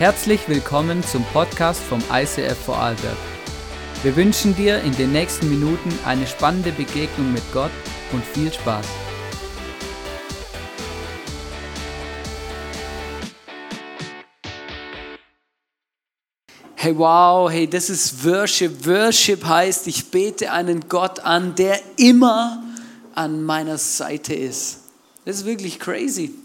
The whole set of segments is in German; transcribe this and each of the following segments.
Herzlich willkommen zum Podcast vom ICF Vorarlberg. Wir wünschen dir in den nächsten Minuten eine spannende Begegnung mit Gott und viel Spaß. Hey, wow, hey, das ist Worship. Worship heißt, ich bete einen Gott an, der immer an meiner Seite ist. Das ist wirklich crazy.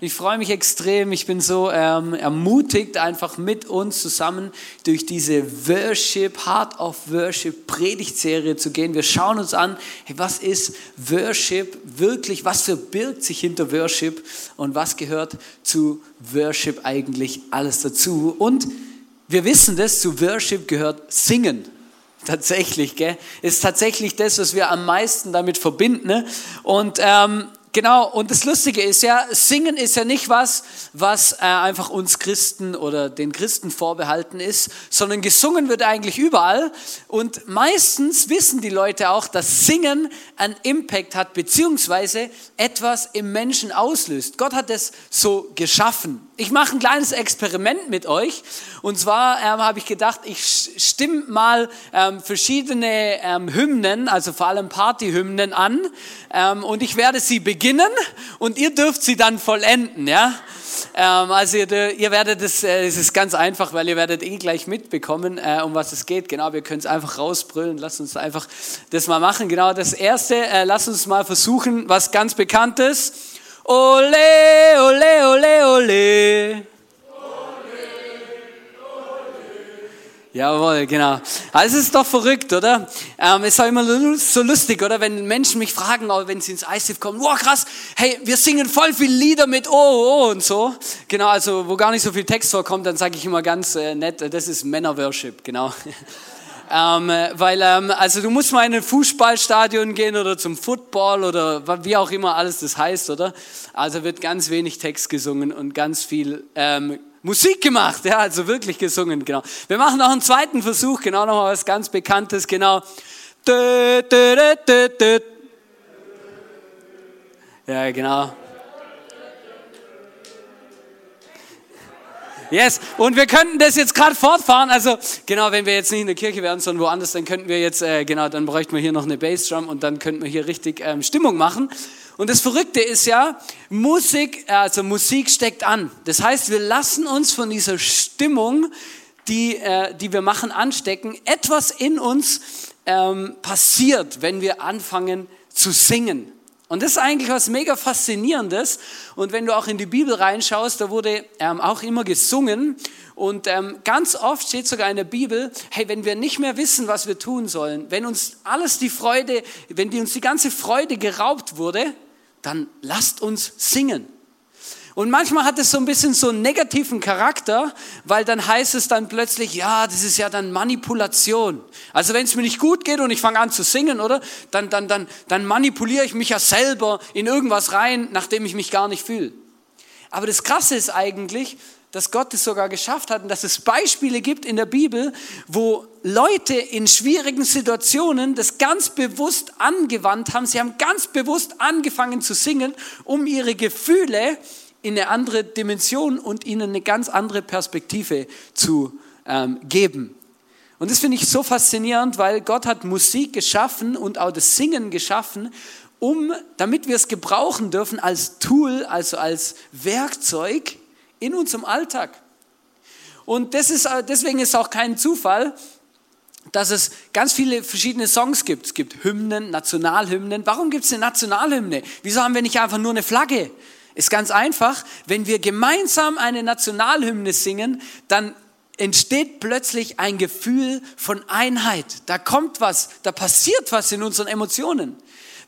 Ich freue mich extrem. Ich bin so ähm, ermutigt, einfach mit uns zusammen durch diese Worship, Heart of Worship Predigtserie zu gehen. Wir schauen uns an, hey, was ist Worship wirklich? Was verbirgt sich hinter Worship? Und was gehört zu Worship eigentlich alles dazu? Und wir wissen das, zu Worship gehört Singen. Tatsächlich, gell? Ist tatsächlich das, was wir am meisten damit verbinden. Ne? Und ähm, Genau, und das Lustige ist ja, Singen ist ja nicht was, was äh, einfach uns Christen oder den Christen vorbehalten ist, sondern gesungen wird eigentlich überall. Und meistens wissen die Leute auch, dass Singen einen Impact hat, beziehungsweise etwas im Menschen auslöst. Gott hat es so geschaffen. Ich mache ein kleines Experiment mit euch. Und zwar ähm, habe ich gedacht, ich stimme mal ähm, verschiedene ähm, Hymnen, also vor allem Partyhymnen an. Ähm, und ich werde sie beginnen und ihr dürft sie dann vollenden. Ja? Ähm, also ihr, ihr werdet es, äh, es ist ganz einfach, weil ihr werdet eh gleich mitbekommen, äh, um was es geht. Genau, wir können es einfach rausbrüllen. Lasst uns einfach das mal machen. Genau, das erste, äh, lasst uns mal versuchen, was ganz Bekanntes. Ole, ole, ole, ole. Jawohl, genau. Also es ist doch verrückt, oder? Ähm, es ist auch immer so lustig, oder? Wenn Menschen mich fragen, wenn sie ins ICF kommen, wow, krass, hey, wir singen voll viele Lieder mit Oh, oh, und so. Genau, also wo gar nicht so viel Text vorkommt, dann sage ich immer ganz äh, nett, das ist Männerworship, genau. Ähm, weil, ähm, also du musst mal in ein Fußballstadion gehen oder zum Football oder wie auch immer alles das heißt, oder? Also wird ganz wenig Text gesungen und ganz viel ähm, Musik gemacht, ja, also wirklich gesungen, genau. Wir machen noch einen zweiten Versuch, genau nochmal was ganz Bekanntes, genau. Ja, genau. Yes, und wir könnten das jetzt gerade fortfahren. Also genau, wenn wir jetzt nicht in der Kirche wären, sondern woanders, dann könnten wir jetzt, äh, genau, dann bräuchten wir hier noch eine Bassdrum und dann könnten wir hier richtig ähm, Stimmung machen. Und das Verrückte ist ja, Musik, also Musik steckt an. Das heißt, wir lassen uns von dieser Stimmung, die, äh, die wir machen, anstecken. Etwas in uns ähm, passiert, wenn wir anfangen zu singen. Und das ist eigentlich was mega faszinierendes. Und wenn du auch in die Bibel reinschaust, da wurde ähm, auch immer gesungen. Und ähm, ganz oft steht sogar in der Bibel, hey, wenn wir nicht mehr wissen, was wir tun sollen, wenn uns alles die Freude, wenn die, uns die ganze Freude geraubt wurde, dann lasst uns singen. Und manchmal hat es so ein bisschen so einen negativen Charakter, weil dann heißt es dann plötzlich, ja, das ist ja dann Manipulation. Also wenn es mir nicht gut geht und ich fange an zu singen, oder? Dann, dann, dann, dann manipuliere ich mich ja selber in irgendwas rein, nachdem ich mich gar nicht fühle. Aber das Krasse ist eigentlich, dass Gott es sogar geschafft hat und dass es Beispiele gibt in der Bibel, wo Leute in schwierigen Situationen das ganz bewusst angewandt haben. Sie haben ganz bewusst angefangen zu singen, um ihre Gefühle in eine andere Dimension und ihnen eine ganz andere Perspektive zu ähm, geben. Und das finde ich so faszinierend, weil Gott hat Musik geschaffen und auch das Singen geschaffen, um, damit wir es gebrauchen dürfen als Tool, also als Werkzeug in unserem Alltag. Und das ist, äh, deswegen ist auch kein Zufall, dass es ganz viele verschiedene Songs gibt. Es gibt Hymnen, Nationalhymnen. Warum gibt es eine Nationalhymne? Wieso haben wir nicht einfach nur eine Flagge? Ist ganz einfach, wenn wir gemeinsam eine Nationalhymne singen, dann entsteht plötzlich ein Gefühl von Einheit. Da kommt was, da passiert was in unseren Emotionen.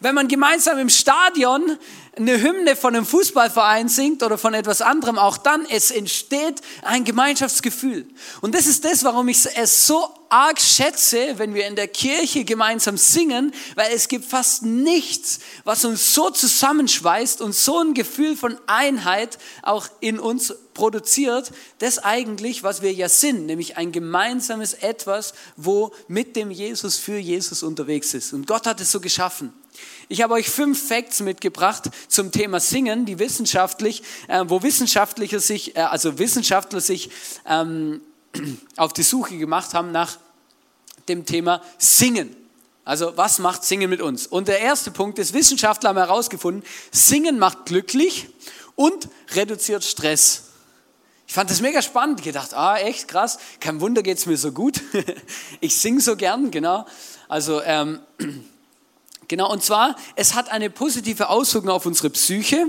Wenn man gemeinsam im Stadion eine Hymne von einem Fußballverein singt oder von etwas anderem, auch dann, es entsteht ein Gemeinschaftsgefühl. Und das ist das, warum ich es so arg schätze, wenn wir in der Kirche gemeinsam singen, weil es gibt fast nichts, was uns so zusammenschweißt und so ein Gefühl von Einheit auch in uns produziert, das eigentlich, was wir ja sind, nämlich ein gemeinsames Etwas, wo mit dem Jesus für Jesus unterwegs ist. Und Gott hat es so geschaffen. Ich habe euch fünf Facts mitgebracht zum Thema Singen, die wissenschaftlich, äh, wo Wissenschaftler sich, äh, also Wissenschaftler sich ähm, auf die Suche gemacht haben nach dem Thema Singen. Also was macht Singen mit uns? Und der erste Punkt ist, Wissenschaftler haben herausgefunden, Singen macht glücklich und reduziert Stress. Ich fand das mega spannend. Ich gedacht, ah, echt krass. Kein Wunder, geht es mir so gut. ich singe so gern, genau. Also, ähm, genau. Und zwar, es hat eine positive Auswirkung auf unsere Psyche.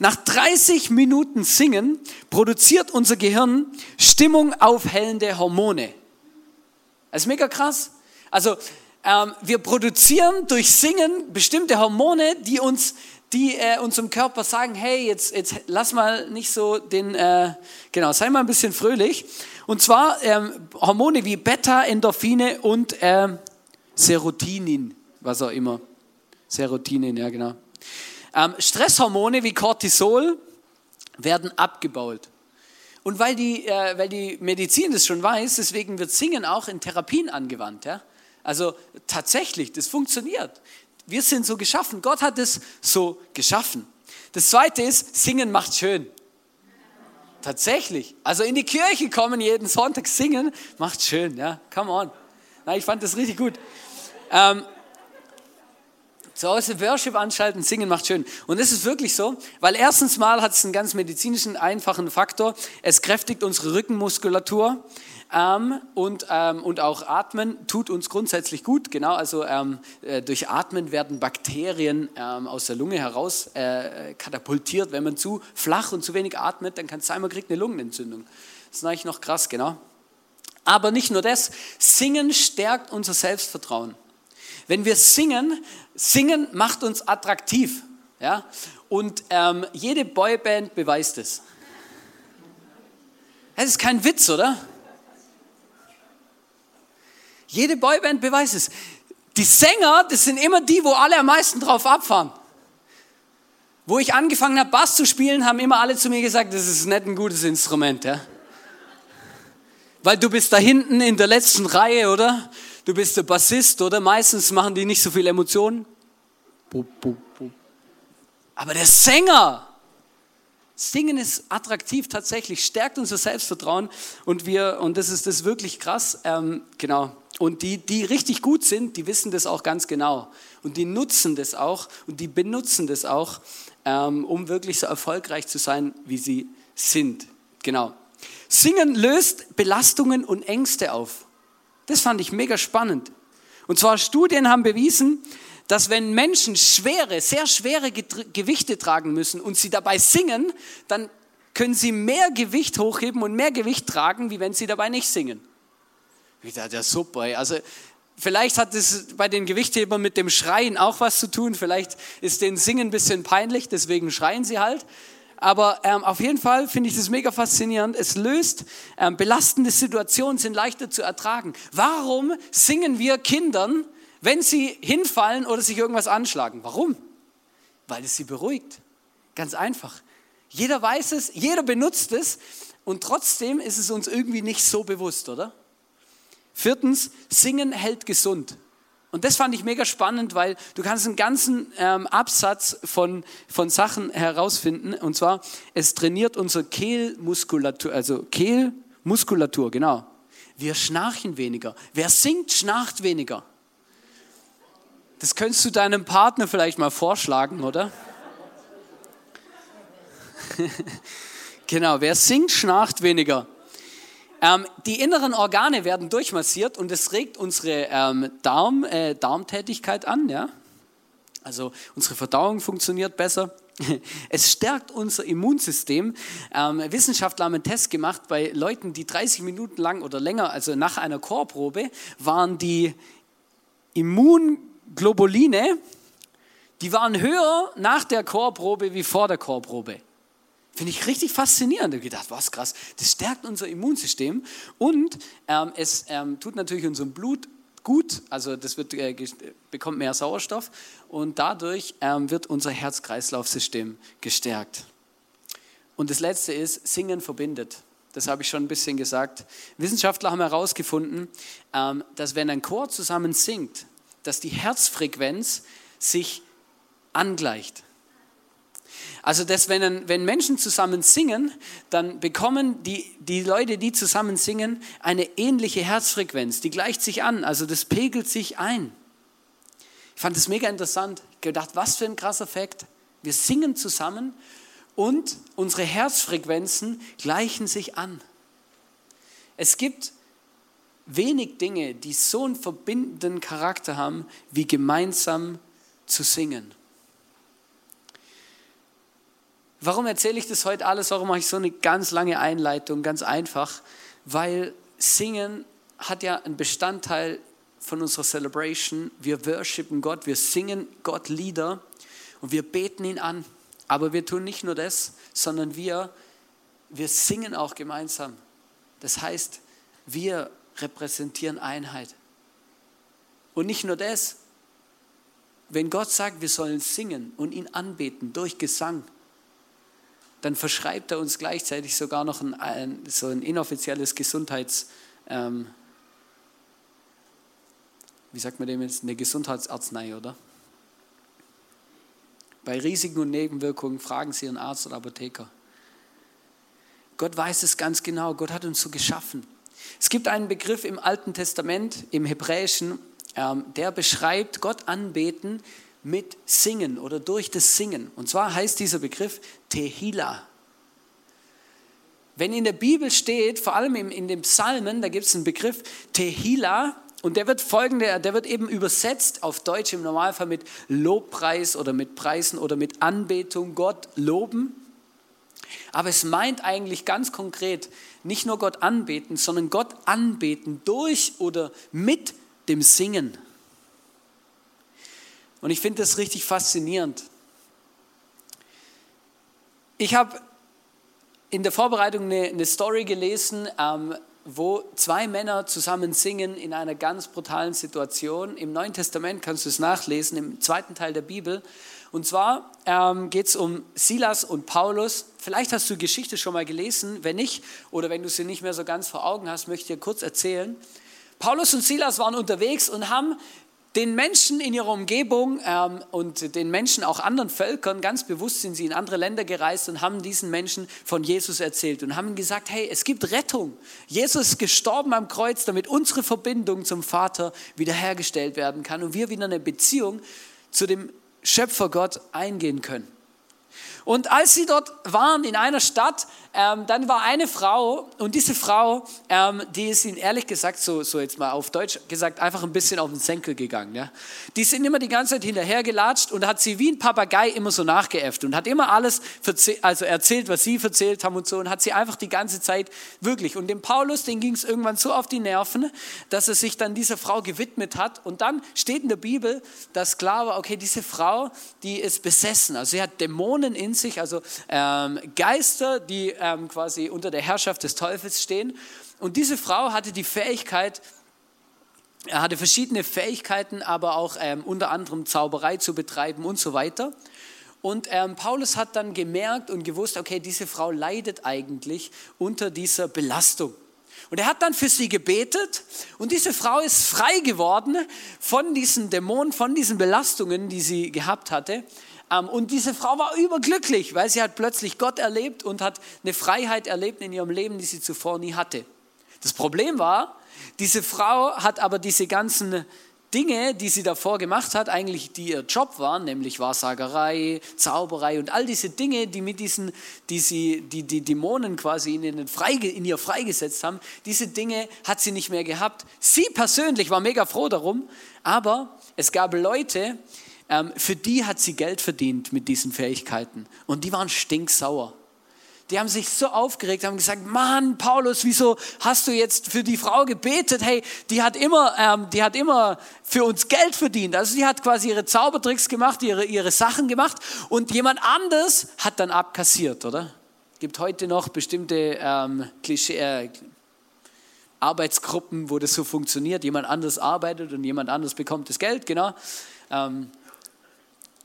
Nach 30 Minuten Singen produziert unser Gehirn Stimmung aufhellende Hormone. Das ist mega krass. Also, ähm, wir produzieren durch Singen bestimmte Hormone, die uns die äh, unserem Körper sagen, hey, jetzt, jetzt lass mal nicht so den, äh, genau, sei mal ein bisschen fröhlich. Und zwar ähm, Hormone wie Beta, Endorphine und ähm, Serotinin, was auch immer. Serotinin, ja genau. Ähm, Stresshormone wie Cortisol werden abgebaut. Und weil die, äh, weil die Medizin das schon weiß, deswegen wird Singen auch in Therapien angewandt. Ja? Also tatsächlich, das funktioniert. Wir sind so geschaffen. Gott hat es so geschaffen. Das zweite ist, singen macht schön. Tatsächlich. Also in die Kirche kommen jeden Sonntag singen, macht schön, ja. Come on. Na, ich fand das richtig gut. Ähm, zu Hause Worship anstalten, singen macht schön. Und das ist wirklich so, weil erstens mal hat es einen ganz medizinischen, einfachen Faktor. Es kräftigt unsere Rückenmuskulatur ähm, und, ähm, und auch Atmen tut uns grundsätzlich gut. Genau, also ähm, äh, durch Atmen werden Bakterien ähm, aus der Lunge heraus äh, katapultiert. Wenn man zu flach und zu wenig atmet, dann kann es sein, man kriegt eine Lungenentzündung. Das ist eigentlich noch krass, genau. Aber nicht nur das, Singen stärkt unser Selbstvertrauen. Wenn wir singen, singen macht uns attraktiv. Ja? Und ähm, jede Boyband beweist es. Das ist kein Witz, oder? Jede Boyband beweist es. Die Sänger, das sind immer die, wo alle am meisten drauf abfahren. Wo ich angefangen habe, Bass zu spielen, haben immer alle zu mir gesagt, das ist nicht ein gutes Instrument. Ja? Weil du bist da hinten in der letzten Reihe, oder? Du bist der Bassist, oder? Meistens machen die nicht so viel Emotionen. Aber der Sänger, Singen ist attraktiv tatsächlich, stärkt unser Selbstvertrauen und wir, und das ist das wirklich krass, ähm, genau, und die, die richtig gut sind, die wissen das auch ganz genau. Und die nutzen das auch und die benutzen das auch, ähm, um wirklich so erfolgreich zu sein, wie sie sind. Genau. Singen löst Belastungen und Ängste auf. Das fand ich mega spannend. Und zwar Studien haben bewiesen, dass wenn Menschen schwere, sehr schwere Gewichte tragen müssen und sie dabei singen, dann können sie mehr Gewicht hochheben und mehr Gewicht tragen, wie wenn sie dabei nicht singen. Ich dachte, ja super. Also vielleicht hat es bei den Gewichthebern mit dem Schreien auch was zu tun. Vielleicht ist den Singen ein bisschen peinlich, deswegen schreien sie halt. Aber ähm, auf jeden Fall finde ich das mega faszinierend. Es löst ähm, belastende Situationen, sind leichter zu ertragen. Warum singen wir Kindern, wenn sie hinfallen oder sich irgendwas anschlagen? Warum? Weil es sie beruhigt. Ganz einfach. Jeder weiß es, jeder benutzt es und trotzdem ist es uns irgendwie nicht so bewusst, oder? Viertens, Singen hält gesund. Und das fand ich mega spannend, weil du kannst einen ganzen ähm, Absatz von, von Sachen herausfinden. Und zwar, es trainiert unsere Kehlmuskulatur, also Kehlmuskulatur, genau. Wir schnarchen weniger. Wer singt, schnarcht weniger. Das könntest du deinem Partner vielleicht mal vorschlagen, oder? genau, wer singt, schnarcht weniger. Ähm, die inneren Organe werden durchmassiert und es regt unsere ähm, Darm, äh, Darmtätigkeit an. Ja? Also unsere Verdauung funktioniert besser. Es stärkt unser Immunsystem. Ähm, Wissenschaftler haben einen Test gemacht bei Leuten, die 30 Minuten lang oder länger, also nach einer Chorprobe, waren die Immunglobuline, die waren höher nach der Chorprobe wie vor der Chorprobe. Finde ich richtig faszinierend. Ich habe gedacht, was krass, das stärkt unser Immunsystem und ähm, es ähm, tut natürlich unserem Blut gut, also das wird, äh, bekommt mehr Sauerstoff und dadurch ähm, wird unser Herz-Kreislauf-System gestärkt. Und das Letzte ist, Singen verbindet. Das habe ich schon ein bisschen gesagt. Wissenschaftler haben herausgefunden, ähm, dass wenn ein Chor zusammen singt, dass die Herzfrequenz sich angleicht. Also, dass wenn, wenn Menschen zusammen singen, dann bekommen die, die Leute, die zusammen singen, eine ähnliche Herzfrequenz. Die gleicht sich an, also das pegelt sich ein. Ich fand das mega interessant. Ich gedacht, was für ein krasser Fakt. Wir singen zusammen und unsere Herzfrequenzen gleichen sich an. Es gibt wenig Dinge, die so einen verbindenden Charakter haben, wie gemeinsam zu singen. Warum erzähle ich das heute alles? Warum mache ich so eine ganz lange Einleitung? Ganz einfach, weil Singen hat ja einen Bestandteil von unserer Celebration. Wir worshipen Gott, wir singen Gott Lieder und wir beten ihn an. Aber wir tun nicht nur das, sondern wir, wir singen auch gemeinsam. Das heißt, wir repräsentieren Einheit. Und nicht nur das, wenn Gott sagt, wir sollen singen und ihn anbeten durch Gesang, dann verschreibt er uns gleichzeitig sogar noch ein, ein so ein inoffizielles Gesundheits, ähm, wie sagt man dem jetzt, eine Gesundheitsarznei, oder? Bei Risiken und Nebenwirkungen fragen Sie Ihren Arzt oder Apotheker. Gott weiß es ganz genau. Gott hat uns so geschaffen. Es gibt einen Begriff im Alten Testament, im Hebräischen, ähm, der beschreibt Gott anbeten mit Singen oder durch das Singen. Und zwar heißt dieser Begriff Tehila. Wenn in der Bibel steht, vor allem in den Psalmen, da gibt es einen Begriff Tehila und der wird folgende, der wird eben übersetzt auf Deutsch im Normalfall mit Lobpreis oder mit Preisen oder mit Anbetung, Gott loben. Aber es meint eigentlich ganz konkret nicht nur Gott anbeten, sondern Gott anbeten durch oder mit dem Singen. Und ich finde das richtig faszinierend. Ich habe in der Vorbereitung eine, eine Story gelesen, ähm, wo zwei Männer zusammen singen in einer ganz brutalen Situation. Im Neuen Testament kannst du es nachlesen, im zweiten Teil der Bibel. Und zwar ähm, geht es um Silas und Paulus. Vielleicht hast du die Geschichte schon mal gelesen. Wenn nicht, oder wenn du sie nicht mehr so ganz vor Augen hast, möchte ich dir kurz erzählen. Paulus und Silas waren unterwegs und haben den Menschen in ihrer Umgebung ähm, und den Menschen auch anderen Völkern, ganz bewusst sind sie in andere Länder gereist und haben diesen Menschen von Jesus erzählt und haben gesagt, hey, es gibt Rettung. Jesus ist gestorben am Kreuz, damit unsere Verbindung zum Vater wiederhergestellt werden kann und wir wieder eine Beziehung zu dem Schöpfergott eingehen können. Und als sie dort waren in einer Stadt, ähm, dann war eine Frau und diese Frau, ähm, die ist ihnen ehrlich gesagt, so, so jetzt mal auf Deutsch gesagt, einfach ein bisschen auf den Senkel gegangen. Ja? Die sind immer die ganze Zeit hinterhergelatscht und hat sie wie ein Papagei immer so nachgeäfft und hat immer alles also erzählt, was sie erzählt haben und so und hat sie einfach die ganze Zeit wirklich. Und dem Paulus, den ging es irgendwann so auf die Nerven, dass er sich dann dieser Frau gewidmet hat. Und dann steht in der Bibel, dass klar war, okay, diese Frau, die ist besessen. Also sie hat Dämonen in sich, also ähm, Geister, die ähm, quasi unter der Herrschaft des Teufels stehen. Und diese Frau hatte die Fähigkeit, er hatte verschiedene Fähigkeiten, aber auch ähm, unter anderem Zauberei zu betreiben und so weiter. Und ähm, Paulus hat dann gemerkt und gewusst, okay, diese Frau leidet eigentlich unter dieser Belastung. Und er hat dann für sie gebetet und diese Frau ist frei geworden von diesen Dämonen, von diesen Belastungen, die sie gehabt hatte. Ähm, und diese Frau war überglücklich, weil sie hat plötzlich Gott erlebt und hat eine Freiheit erlebt in ihrem Leben, die sie zuvor nie hatte. Das Problem war, diese Frau hat aber diese ganzen Dinge, die sie davor gemacht hat, eigentlich die ihr Job waren, nämlich Wahrsagerei, Zauberei und all diese Dinge, die mit diesen, die sie, die, die Dämonen quasi in, in, in ihr freigesetzt haben, diese Dinge hat sie nicht mehr gehabt. Sie persönlich war mega froh darum, aber es gab Leute, ähm, für die hat sie Geld verdient mit diesen Fähigkeiten. Und die waren stinksauer. Die haben sich so aufgeregt, haben gesagt, Mann, Paulus, wieso hast du jetzt für die Frau gebetet? Hey, die hat immer, ähm, die hat immer für uns Geld verdient. Also die hat quasi ihre Zaubertricks gemacht, ihre, ihre Sachen gemacht und jemand anders hat dann abkassiert, oder? Gibt heute noch bestimmte ähm, Klischee, äh, Arbeitsgruppen, wo das so funktioniert. Jemand anders arbeitet und jemand anders bekommt das Geld, genau. Ähm,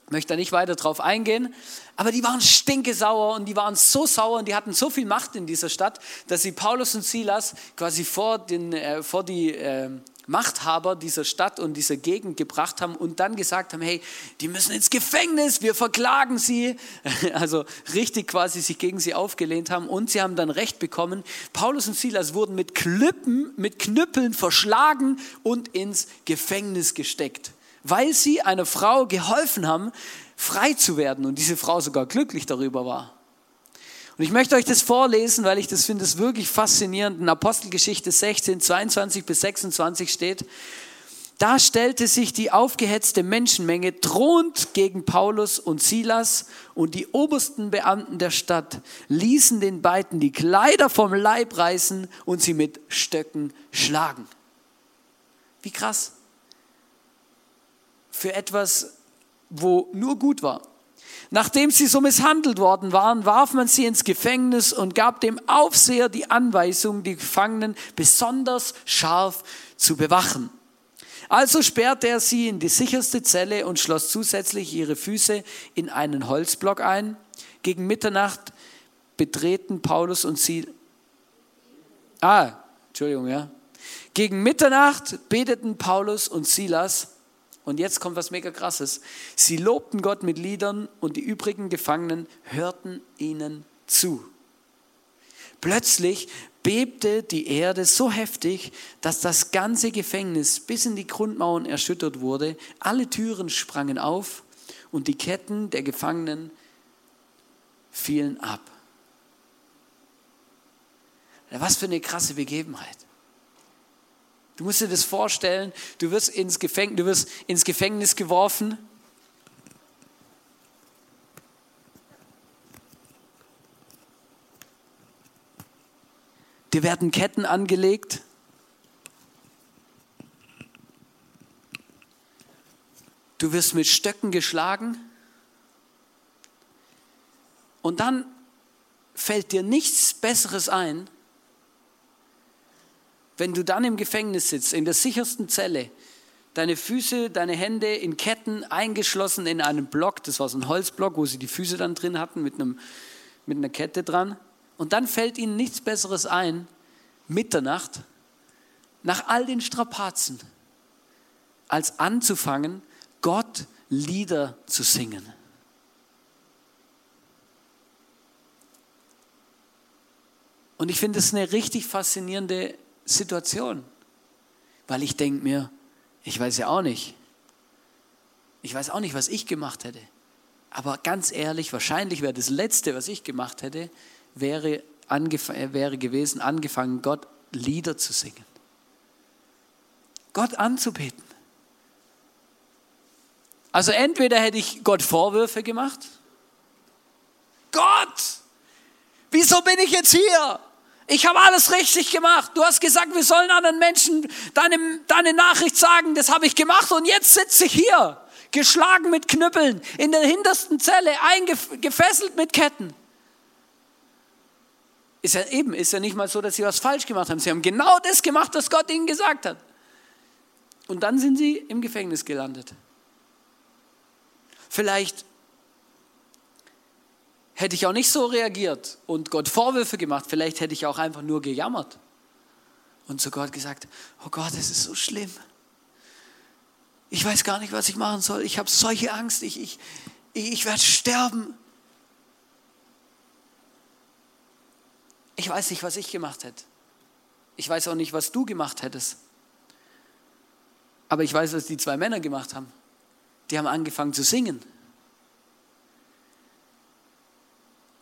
möchte da nicht weiter drauf eingehen, aber die waren stinkesauer und die waren so sauer und die hatten so viel Macht in dieser Stadt, dass sie Paulus und Silas quasi vor, den, äh, vor, die, äh, Machthaber dieser Stadt und dieser Gegend gebracht haben und dann gesagt haben, hey, die müssen ins Gefängnis, wir verklagen sie. Also richtig quasi sich gegen sie aufgelehnt haben und sie haben dann Recht bekommen. Paulus und Silas wurden mit Klippen, mit Knüppeln verschlagen und ins Gefängnis gesteckt, weil sie einer Frau geholfen haben, frei zu werden und diese Frau sogar glücklich darüber war. Und ich möchte euch das vorlesen, weil ich das finde, es wirklich faszinierend. In Apostelgeschichte 16, 22 bis 26 steht, da stellte sich die aufgehetzte Menschenmenge drohend gegen Paulus und Silas und die obersten Beamten der Stadt ließen den beiden die Kleider vom Leib reißen und sie mit Stöcken schlagen. Wie krass. Für etwas, wo nur gut war. Nachdem sie so misshandelt worden waren, warf man sie ins Gefängnis und gab dem Aufseher die Anweisung, die Gefangenen besonders scharf zu bewachen. Also sperrte er sie in die sicherste Zelle und schloss zusätzlich ihre Füße in einen Holzblock ein. Gegen Mitternacht betreten Paulus und sie. Ah, Entschuldigung, ja. Gegen Mitternacht beteten Paulus und Silas und jetzt kommt was mega krasses. Sie lobten Gott mit Liedern und die übrigen Gefangenen hörten ihnen zu. Plötzlich bebte die Erde so heftig, dass das ganze Gefängnis bis in die Grundmauern erschüttert wurde. Alle Türen sprangen auf und die Ketten der Gefangenen fielen ab. Was für eine krasse Begebenheit. Du musst dir das vorstellen, du wirst ins Gefängnis, du wirst ins Gefängnis geworfen. Dir werden Ketten angelegt. Du wirst mit Stöcken geschlagen. Und dann fällt dir nichts Besseres ein, wenn du dann im Gefängnis sitzt, in der sichersten Zelle, deine Füße, deine Hände in Ketten eingeschlossen in einem Block, das war so ein Holzblock, wo sie die Füße dann drin hatten mit, einem, mit einer Kette dran. Und dann fällt ihnen nichts Besseres ein, Mitternacht, nach all den Strapazen, als anzufangen, Gott Lieder zu singen. Und ich finde es eine richtig faszinierende Situation. Weil ich denke mir, ich weiß ja auch nicht. Ich weiß auch nicht, was ich gemacht hätte. Aber ganz ehrlich, wahrscheinlich wäre das Letzte, was ich gemacht hätte, wäre, äh, wäre gewesen, angefangen, Gott Lieder zu singen. Gott anzubeten. Also entweder hätte ich Gott Vorwürfe gemacht. Gott, wieso bin ich jetzt hier? Ich habe alles richtig gemacht. Du hast gesagt, wir sollen anderen Menschen deine, deine Nachricht sagen. Das habe ich gemacht und jetzt sitze ich hier, geschlagen mit Knüppeln, in der hintersten Zelle, eingefesselt mit Ketten. Ist ja eben, ist ja nicht mal so, dass sie was falsch gemacht haben. Sie haben genau das gemacht, was Gott ihnen gesagt hat. Und dann sind sie im Gefängnis gelandet. Vielleicht hätte ich auch nicht so reagiert und Gott Vorwürfe gemacht. Vielleicht hätte ich auch einfach nur gejammert und zu Gott gesagt, oh Gott, es ist so schlimm. Ich weiß gar nicht, was ich machen soll. Ich habe solche Angst. Ich, ich, ich werde sterben. Ich weiß nicht, was ich gemacht hätte. Ich weiß auch nicht, was du gemacht hättest. Aber ich weiß, was die zwei Männer gemacht haben. Die haben angefangen zu singen.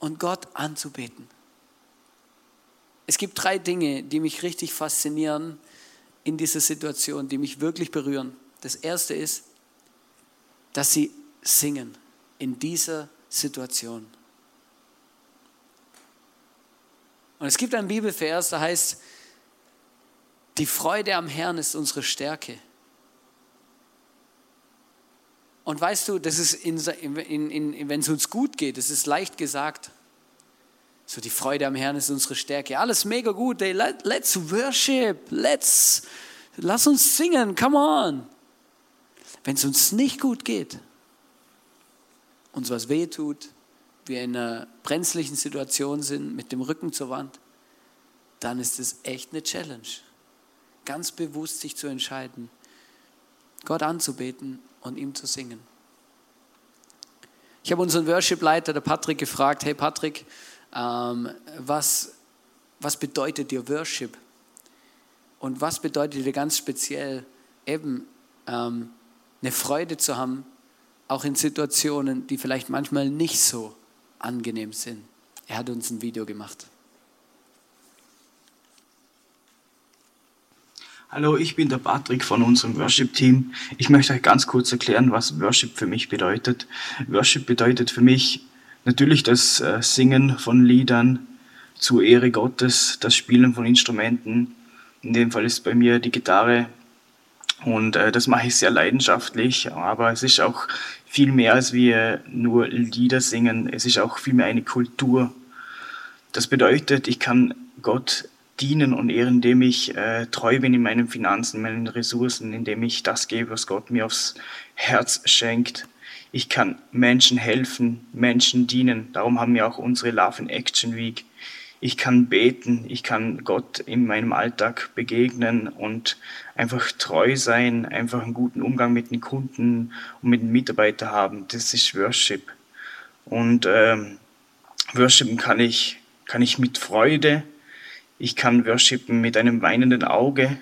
Und Gott anzubeten. Es gibt drei Dinge, die mich richtig faszinieren in dieser Situation, die mich wirklich berühren. Das erste ist, dass sie singen in dieser Situation. Und es gibt einen Bibelvers, da heißt, die Freude am Herrn ist unsere Stärke. Und weißt du, das ist in, in, in, wenn es uns gut geht, das ist leicht gesagt. So die Freude am Herrn ist unsere Stärke. Alles mega gut. Ey, let, let's worship. Let's, lass uns singen. Come on. Wenn es uns nicht gut geht, uns was weh tut, wir in einer brenzlichen Situation sind, mit dem Rücken zur Wand, dann ist es echt eine Challenge. ganz bewusst sich zu entscheiden, Gott anzubeten und ihm zu singen. Ich habe unseren Worship-Leiter, der Patrick, gefragt, hey Patrick, ähm, was, was bedeutet dir Worship? Und was bedeutet dir ganz speziell eben ähm, eine Freude zu haben, auch in Situationen, die vielleicht manchmal nicht so angenehm sind? Er hat uns ein Video gemacht. Hallo, ich bin der Patrick von unserem Worship-Team. Ich möchte euch ganz kurz erklären, was Worship für mich bedeutet. Worship bedeutet für mich natürlich das äh, Singen von Liedern zur Ehre Gottes, das Spielen von Instrumenten. In dem Fall ist bei mir die Gitarre und äh, das mache ich sehr leidenschaftlich, aber es ist auch viel mehr als wir nur Lieder singen. Es ist auch viel mehr eine Kultur. Das bedeutet, ich kann Gott dienen und ehren, indem ich äh, treu bin in meinen Finanzen, meinen Ressourcen, indem ich das gebe, was Gott mir aufs Herz schenkt. Ich kann Menschen helfen, Menschen dienen. Darum haben wir auch unsere Love in Action Week. Ich kann beten, ich kann Gott in meinem Alltag begegnen und einfach treu sein, einfach einen guten Umgang mit den Kunden und mit den Mitarbeitern haben. Das ist Worship. Und ähm, worshipen kann ich, kann ich mit Freude, ich kann worshipen mit einem weinenden Auge.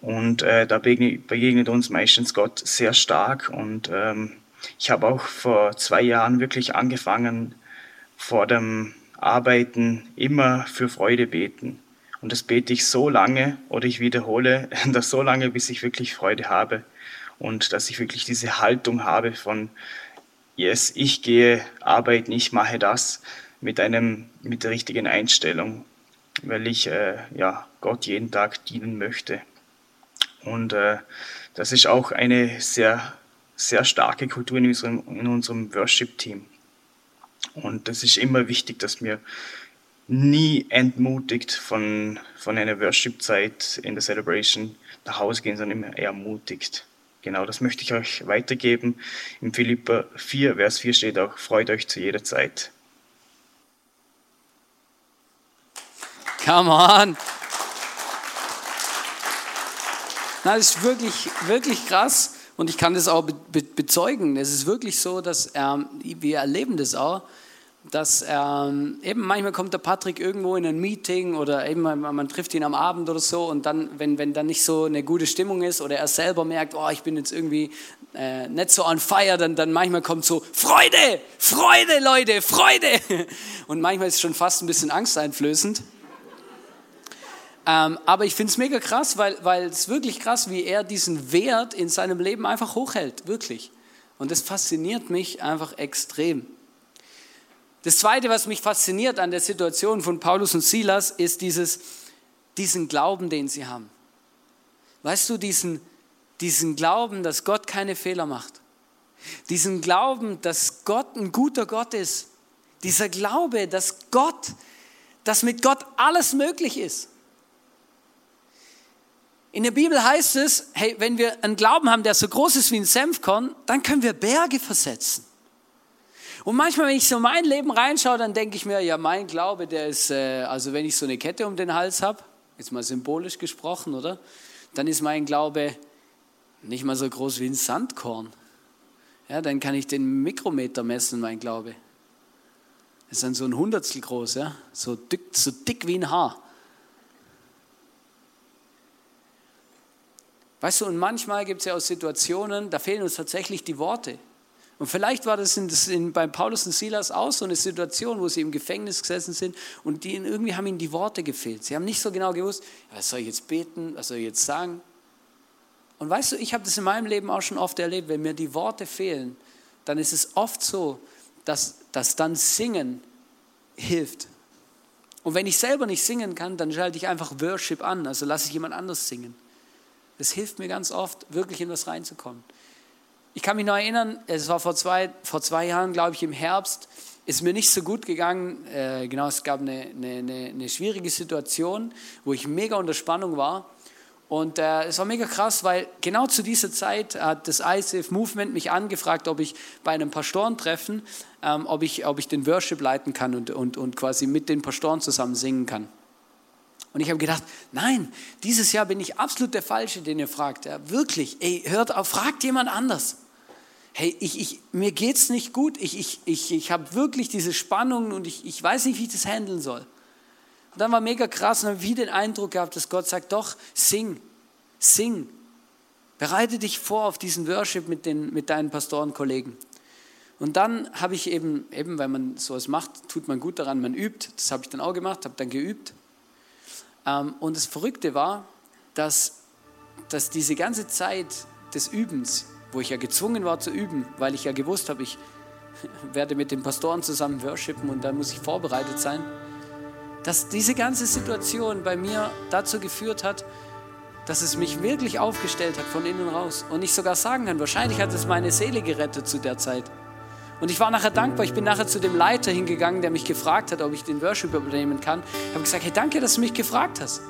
Und äh, da begegnet uns meistens Gott sehr stark. Und ähm, ich habe auch vor zwei Jahren wirklich angefangen, vor dem Arbeiten immer für Freude beten. Und das bete ich so lange oder ich wiederhole das so lange, bis ich wirklich Freude habe. Und dass ich wirklich diese Haltung habe von, yes, ich gehe arbeiten, ich mache das mit einem, mit der richtigen Einstellung weil ich äh, ja, Gott jeden Tag dienen möchte. Und äh, das ist auch eine sehr, sehr starke Kultur in unserem, in unserem Worship-Team. Und das ist immer wichtig, dass wir nie entmutigt von, von einer Worship-Zeit in der Celebration nach Hause gehen, sondern immer ermutigt. Genau, das möchte ich euch weitergeben. Im Philippa 4, Vers 4 steht auch, freut euch zu jeder Zeit. Come on. Das ist wirklich, wirklich krass und ich kann das auch be bezeugen. Es ist wirklich so, dass ähm, wir erleben das auch, dass ähm, eben manchmal kommt der Patrick irgendwo in ein Meeting oder eben man, man, trifft ihn am Abend oder so und dann, wenn, wenn dann nicht so eine gute Stimmung ist oder er selber merkt, oh, ich bin jetzt irgendwie äh, nicht so on fire, dann, dann manchmal kommt so Freude, Freude, Leute, Freude. Und manchmal ist es schon fast ein bisschen angsteinflößend. Ähm, aber ich finde es mega krass, weil, es wirklich krass, wie er diesen Wert in seinem Leben einfach hochhält, wirklich. Und das fasziniert mich einfach extrem. Das Zweite, was mich fasziniert an der Situation von Paulus und Silas, ist dieses, diesen Glauben, den sie haben. Weißt du, diesen, diesen Glauben, dass Gott keine Fehler macht. Diesen Glauben, dass Gott ein guter Gott ist. Dieser Glaube, dass Gott, dass mit Gott alles möglich ist. In der Bibel heißt es, hey, wenn wir einen Glauben haben, der so groß ist wie ein Senfkorn, dann können wir Berge versetzen. Und manchmal, wenn ich so mein Leben reinschaue, dann denke ich mir, ja, mein Glaube, der ist, äh, also wenn ich so eine Kette um den Hals habe, jetzt mal symbolisch gesprochen, oder? Dann ist mein Glaube nicht mal so groß wie ein Sandkorn. Ja, dann kann ich den Mikrometer messen, mein Glaube. Das ist dann so ein Hundertstel groß, ja? so, dick, so dick wie ein Haar. Weißt du, und manchmal gibt es ja auch Situationen, da fehlen uns tatsächlich die Worte. Und vielleicht war das, in, das in, bei Paulus und Silas auch so eine Situation, wo sie im Gefängnis gesessen sind und die, irgendwie haben ihnen die Worte gefehlt. Sie haben nicht so genau gewusst, was soll ich jetzt beten, was soll ich jetzt sagen. Und weißt du, ich habe das in meinem Leben auch schon oft erlebt, wenn mir die Worte fehlen, dann ist es oft so, dass, dass dann Singen hilft. Und wenn ich selber nicht singen kann, dann schalte ich einfach Worship an, also lasse ich jemand anders singen. Das hilft mir ganz oft, wirklich in was reinzukommen. Ich kann mich noch erinnern, es war vor zwei, vor zwei Jahren, glaube ich, im Herbst, ist mir nicht so gut gegangen. Äh, genau, es gab eine, eine, eine, schwierige Situation, wo ich mega unter Spannung war. Und äh, es war mega krass, weil genau zu dieser Zeit hat das ICF Movement mich angefragt, ob ich bei einem Pastorentreffen, ähm, ob, ich, ob ich den Worship leiten kann und, und, und quasi mit den Pastoren zusammen singen kann. Und ich habe gedacht, nein, dieses Jahr bin ich absolut der Falsche, den ihr fragt. Ja, wirklich, ey, hört auf, fragt jemand anders. Hey, ich, ich, mir geht's nicht gut. Ich, ich, ich, ich habe wirklich diese Spannungen und ich, ich weiß nicht, wie ich das handeln soll. Und dann war mega krass und habe wie den Eindruck gehabt, dass Gott sagt, doch, sing, sing. Bereite dich vor auf diesen Worship mit, den, mit deinen Pastorenkollegen. Und dann habe ich eben, eben, weil man sowas macht, tut man gut daran, man übt. Das habe ich dann auch gemacht, habe dann geübt. Ähm, und das Verrückte war, dass, dass diese ganze Zeit des Übens, wo ich ja gezwungen war zu üben, weil ich ja gewusst habe, ich werde mit den Pastoren zusammen worshipen und da muss ich vorbereitet sein, dass diese ganze Situation bei mir dazu geführt hat, dass es mich wirklich aufgestellt hat von innen raus. Und ich sogar sagen kann, wahrscheinlich hat es meine Seele gerettet zu der Zeit. Und ich war nachher dankbar. Ich bin nachher zu dem Leiter hingegangen, der mich gefragt hat, ob ich den Worship übernehmen kann. Ich habe gesagt, hey, danke, dass du mich gefragt hast.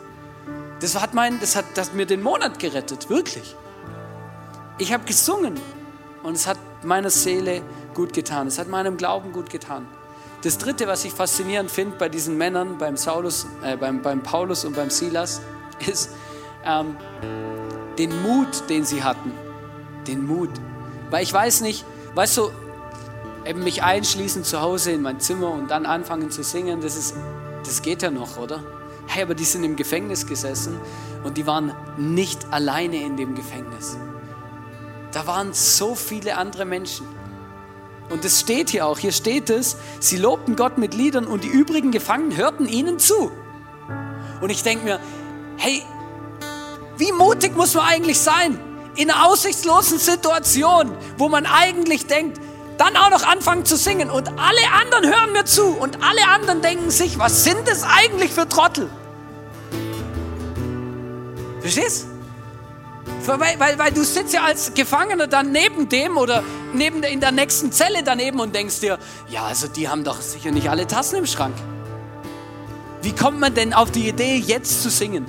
Das hat, mein, das hat, das hat mir den Monat gerettet, wirklich. Ich habe gesungen und es hat meiner Seele gut getan. Es hat meinem Glauben gut getan. Das Dritte, was ich faszinierend finde bei diesen Männern, beim, Saulus, äh, beim, beim Paulus und beim Silas, ist ähm, den Mut, den sie hatten. Den Mut. Weil ich weiß nicht, weißt du, eben mich einschließen zu Hause in mein Zimmer und dann anfangen zu singen, das, ist, das geht ja noch, oder? Hey, aber die sind im Gefängnis gesessen und die waren nicht alleine in dem Gefängnis. Da waren so viele andere Menschen. Und es steht hier auch, hier steht es, sie lobten Gott mit Liedern und die übrigen Gefangenen hörten ihnen zu. Und ich denke mir, hey, wie mutig muss man eigentlich sein? In einer aussichtslosen Situation, wo man eigentlich denkt, dann auch noch anfangen zu singen und alle anderen hören mir zu und alle anderen denken sich, was sind das eigentlich für Trottel? Verstehst? Weil, weil, weil du sitzt ja als Gefangener dann neben dem oder neben in der nächsten Zelle daneben und denkst dir, ja, also die haben doch sicher nicht alle Tassen im Schrank. Wie kommt man denn auf die Idee, jetzt zu singen?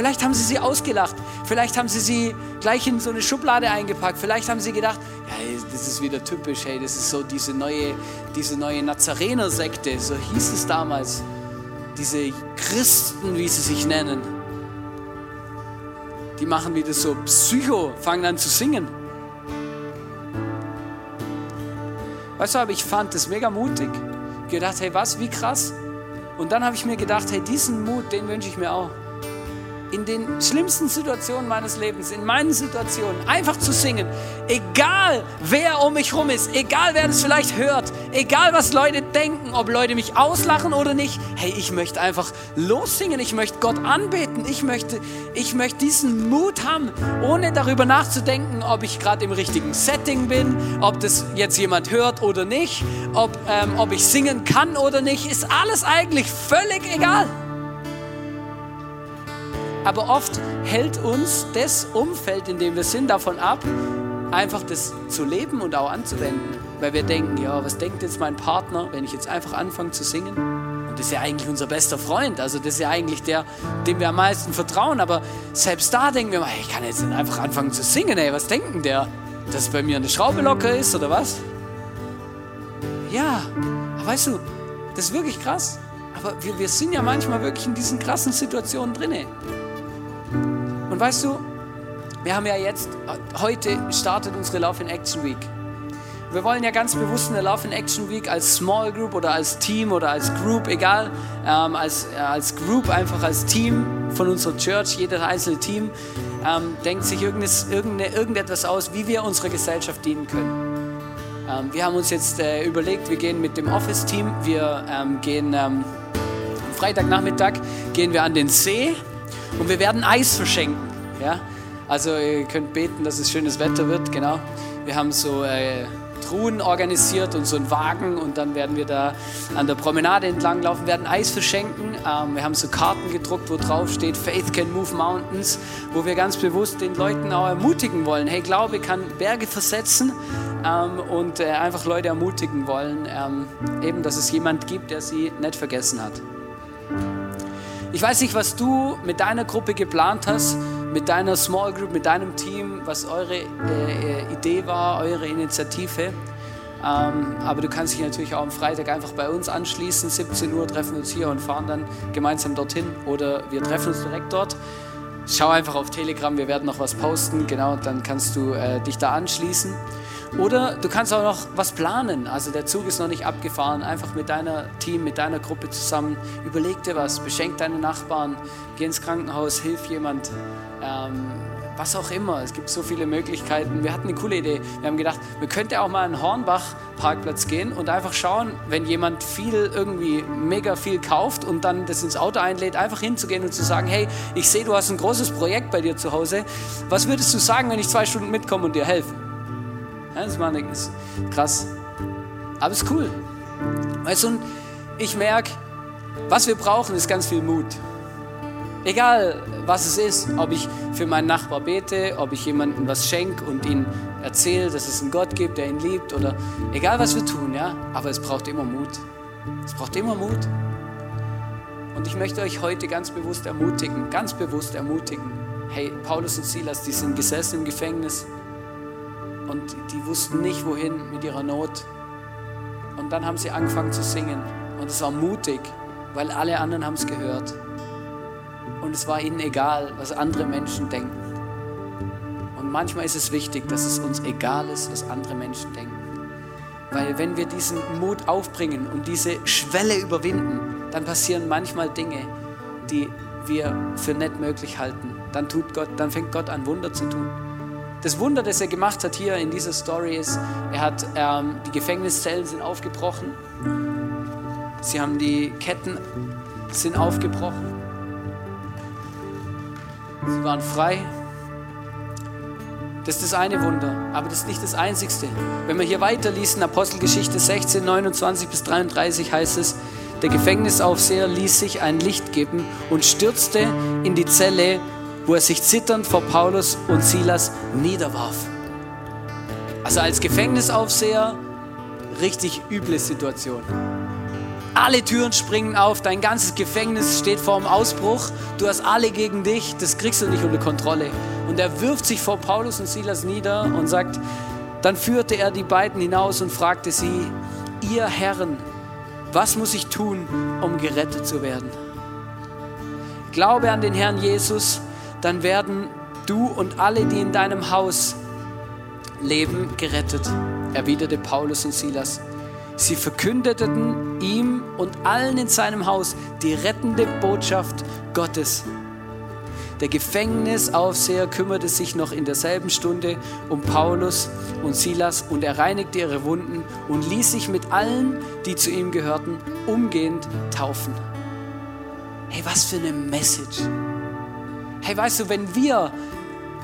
Vielleicht haben sie sie ausgelacht. Vielleicht haben sie sie gleich in so eine Schublade eingepackt. Vielleicht haben sie gedacht, ja, das ist wieder typisch, hey, das ist so diese neue, diese neue Nazarener-Sekte, so hieß es damals. Diese Christen, wie sie sich nennen. Die machen wieder so Psycho, fangen an zu singen. Weißt du, aber ich fand das mega mutig. Gedacht, hey, was, wie krass. Und dann habe ich mir gedacht, hey, diesen Mut, den wünsche ich mir auch in den schlimmsten Situationen meines Lebens, in meinen Situationen, einfach zu singen. Egal, wer um mich rum ist, egal, wer das vielleicht hört, egal, was Leute denken, ob Leute mich auslachen oder nicht. Hey, ich möchte einfach lossingen, ich möchte Gott anbeten, ich möchte, ich möchte diesen Mut haben, ohne darüber nachzudenken, ob ich gerade im richtigen Setting bin, ob das jetzt jemand hört oder nicht, ob, ähm, ob ich singen kann oder nicht, ist alles eigentlich völlig egal. Aber oft hält uns das Umfeld, in dem wir sind, davon ab, einfach das zu leben und auch anzuwenden. Weil wir denken, ja, was denkt jetzt mein Partner, wenn ich jetzt einfach anfange zu singen? Und das ist ja eigentlich unser bester Freund. Also das ist ja eigentlich der, dem wir am meisten vertrauen. Aber selbst da denken wir, ich kann jetzt einfach anfangen zu singen. Ey, was denkt denn der? Dass bei mir eine Schraube locker ist oder was? Ja, aber weißt du, das ist wirklich krass. Aber wir, wir sind ja manchmal wirklich in diesen krassen Situationen drinne. Und weißt du, wir haben ja jetzt, heute startet unsere Love in Action Week. Wir wollen ja ganz bewusst in der Love in Action Week als Small Group oder als Team oder als Group, egal, ähm, als, äh, als Group, einfach als Team von unserer Church, jeder einzelne Team, ähm, denkt sich irgende, irgendetwas aus, wie wir unserer Gesellschaft dienen können. Ähm, wir haben uns jetzt äh, überlegt, wir gehen mit dem Office-Team, wir ähm, gehen ähm, am Freitagnachmittag gehen wir an den See und wir werden Eis verschenken. Ja? Also ihr könnt beten, dass es schönes Wetter wird, genau. Wir haben so äh, Truhen organisiert und so einen Wagen und dann werden wir da an der Promenade entlang laufen, werden Eis verschenken. Ähm, wir haben so Karten gedruckt, wo drauf steht Faith can move mountains, wo wir ganz bewusst den Leuten auch ermutigen wollen. Hey, Glaube kann Berge versetzen ähm, und äh, einfach Leute ermutigen wollen, ähm, eben, dass es jemand gibt, der sie nicht vergessen hat. Ich weiß nicht, was du mit deiner Gruppe geplant hast, mit deiner Small Group, mit deinem Team, was eure äh, Idee war, eure Initiative. Ähm, aber du kannst dich natürlich auch am Freitag einfach bei uns anschließen. 17 Uhr treffen wir uns hier und fahren dann gemeinsam dorthin oder wir treffen uns direkt dort. Schau einfach auf Telegram, wir werden noch was posten, genau, dann kannst du äh, dich da anschließen. Oder du kannst auch noch was planen. Also der Zug ist noch nicht abgefahren. Einfach mit deiner Team, mit deiner Gruppe zusammen. Überleg dir was, beschenk deine Nachbarn, geh ins Krankenhaus, hilf jemand. Ähm, was auch immer. Es gibt so viele Möglichkeiten. Wir hatten eine coole Idee. Wir haben gedacht, wir könnten auch mal einen Hornbach-Parkplatz gehen und einfach schauen, wenn jemand viel irgendwie mega viel kauft und dann das ins Auto einlädt, einfach hinzugehen und zu sagen, hey, ich sehe, du hast ein großes Projekt bei dir zu Hause. Was würdest du sagen, wenn ich zwei Stunden mitkomme und dir helfe? Ja, das war ist krass. Aber es ist cool. Weißt du, ich merke, was wir brauchen, ist ganz viel Mut. Egal, was es ist, ob ich für meinen Nachbar bete, ob ich jemandem was schenke und ihn erzähle, dass es einen Gott gibt, der ihn liebt oder egal, was wir tun, ja, aber es braucht immer Mut. Es braucht immer Mut. Und ich möchte euch heute ganz bewusst ermutigen, ganz bewusst ermutigen. Hey, Paulus und Silas, die sind gesessen im Gefängnis und die wussten nicht, wohin mit ihrer Not. Und dann haben sie angefangen zu singen und es war mutig, weil alle anderen haben es gehört und es war ihnen egal, was andere Menschen denken. Und manchmal ist es wichtig, dass es uns egal ist, was andere Menschen denken. Weil wenn wir diesen Mut aufbringen und diese Schwelle überwinden, dann passieren manchmal Dinge, die wir für nicht möglich halten. Dann, tut Gott, dann fängt Gott an, Wunder zu tun. Das Wunder, das er gemacht hat hier in dieser Story ist, er hat ähm, die Gefängniszellen sind aufgebrochen. Sie haben die Ketten sind aufgebrochen. Sie waren frei. Das ist das eine Wunder, aber das ist nicht das einzigste. Wenn wir hier weiterlesen, in Apostelgeschichte 16, 29 bis 33 heißt es, der Gefängnisaufseher ließ sich ein Licht geben und stürzte in die Zelle, wo er sich zitternd vor Paulus und Silas niederwarf. Also als Gefängnisaufseher richtig üble Situation. Alle Türen springen auf, dein ganzes Gefängnis steht vor dem Ausbruch, du hast alle gegen dich, das kriegst du nicht unter Kontrolle. Und er wirft sich vor Paulus und Silas nieder und sagt, dann führte er die beiden hinaus und fragte sie, ihr Herren, was muss ich tun, um gerettet zu werden? Glaube an den Herrn Jesus, dann werden du und alle, die in deinem Haus leben, gerettet, erwiderte Paulus und Silas. Sie verkündeten ihm und allen in seinem Haus die rettende Botschaft Gottes. Der Gefängnisaufseher kümmerte sich noch in derselben Stunde um Paulus und Silas und er reinigte ihre Wunden und ließ sich mit allen, die zu ihm gehörten, umgehend taufen. Hey, was für eine Message. Hey, weißt du, wenn wir,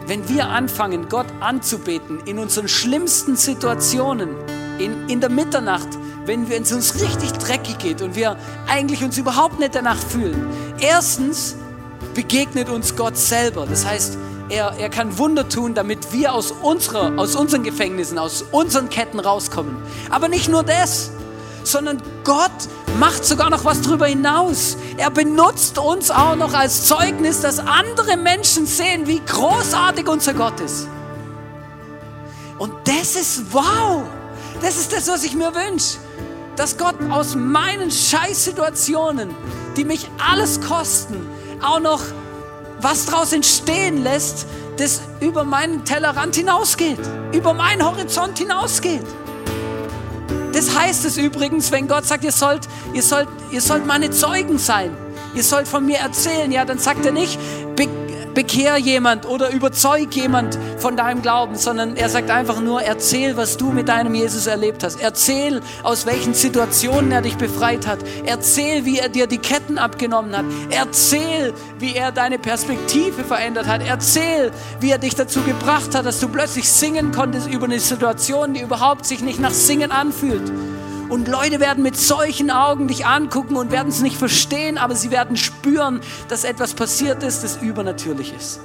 wenn wir anfangen, Gott anzubeten in unseren schlimmsten Situationen, in, in der Mitternacht, wenn es uns richtig dreckig geht und wir eigentlich uns überhaupt nicht danach fühlen. Erstens begegnet uns Gott selber. Das heißt, er, er kann Wunder tun, damit wir aus, unserer, aus unseren Gefängnissen, aus unseren Ketten rauskommen. Aber nicht nur das, sondern Gott macht sogar noch was darüber hinaus. Er benutzt uns auch noch als Zeugnis, dass andere Menschen sehen, wie großartig unser Gott ist. Und das ist wow. Das ist das, was ich mir wünsche. Dass Gott aus meinen Scheißsituationen, die mich alles kosten, auch noch was daraus entstehen lässt, das über meinen Tellerrand hinausgeht, über meinen Horizont hinausgeht. Das heißt es übrigens, wenn Gott sagt, ihr sollt, ihr sollt, ihr sollt meine Zeugen sein, ihr sollt von mir erzählen, ja, dann sagt er nicht, bekehr jemand oder überzeug jemand von deinem Glauben, sondern er sagt einfach nur, erzähl, was du mit deinem Jesus erlebt hast. Erzähl, aus welchen Situationen er dich befreit hat. Erzähl, wie er dir die Ketten abgenommen hat. Erzähl, wie er deine Perspektive verändert hat. Erzähl, wie er dich dazu gebracht hat, dass du plötzlich singen konntest über eine Situation, die überhaupt sich nicht nach Singen anfühlt. Und Leute werden mit solchen Augen dich angucken und werden es nicht verstehen, aber sie werden spüren, dass etwas passiert ist, das übernatürlich ist.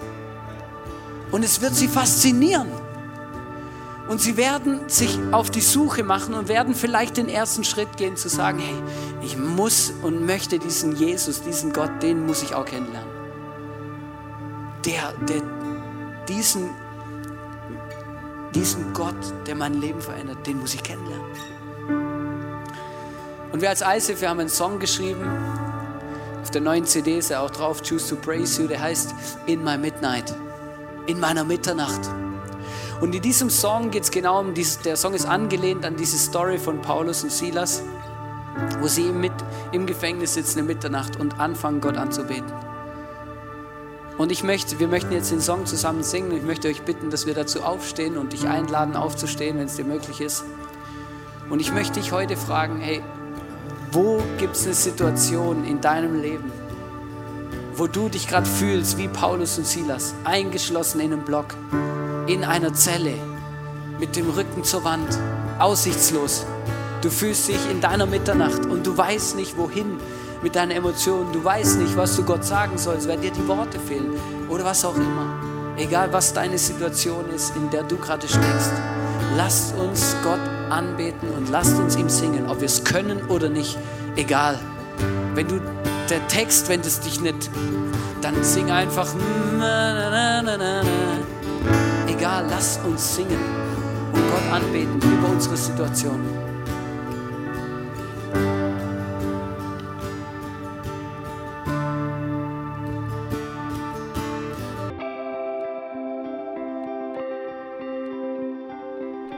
Und es wird sie faszinieren. Und sie werden sich auf die Suche machen und werden vielleicht den ersten Schritt gehen zu sagen, hey, ich muss und möchte diesen Jesus, diesen Gott, den muss ich auch kennenlernen. Der, der diesen diesen Gott, der mein Leben verändert, den muss ich kennenlernen. Und wir als ISIF, wir haben einen Song geschrieben, auf der neuen CD ist er auch drauf, Choose to Praise You, der heißt In My Midnight, in meiner Mitternacht. Und in diesem Song geht es genau um dieses, der Song ist angelehnt an diese Story von Paulus und Silas, wo sie mit im Gefängnis sitzen in Mitternacht und anfangen, Gott anzubeten. Und ich möchte, wir möchten jetzt den Song zusammen singen. Ich möchte euch bitten, dass wir dazu aufstehen und dich einladen, aufzustehen, wenn es dir möglich ist. Und ich möchte dich heute fragen, hey, wo gibt es eine Situation in deinem Leben, wo du dich gerade fühlst wie Paulus und Silas, eingeschlossen in einem Block, in einer Zelle, mit dem Rücken zur Wand, aussichtslos. Du fühlst dich in deiner Mitternacht und du weißt nicht wohin mit deinen Emotionen. Du weißt nicht, was du Gott sagen sollst, weil dir die Worte fehlen oder was auch immer. Egal was deine Situation ist, in der du gerade steckst. Lasst uns Gott anbeten und lasst uns ihm singen, ob wir es können oder nicht. Egal. Wenn du der Text, wenn es dich nicht, dann sing einfach. Egal, lasst uns singen und Gott anbeten über unsere Situation.